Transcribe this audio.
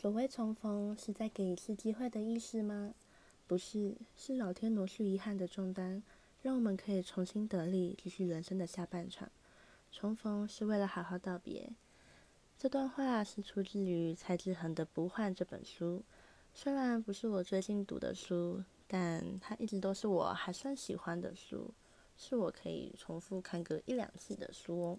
所谓重逢，是在给一次机会的意思吗？不是，是老天挪去遗憾的重担，让我们可以重新得力，继续人生的下半场。重逢是为了好好道别。这段话是出自于蔡志恒的《不换》这本书，虽然不是我最近读的书，但它一直都是我还算喜欢的书，是我可以重复看个一两次的书哦。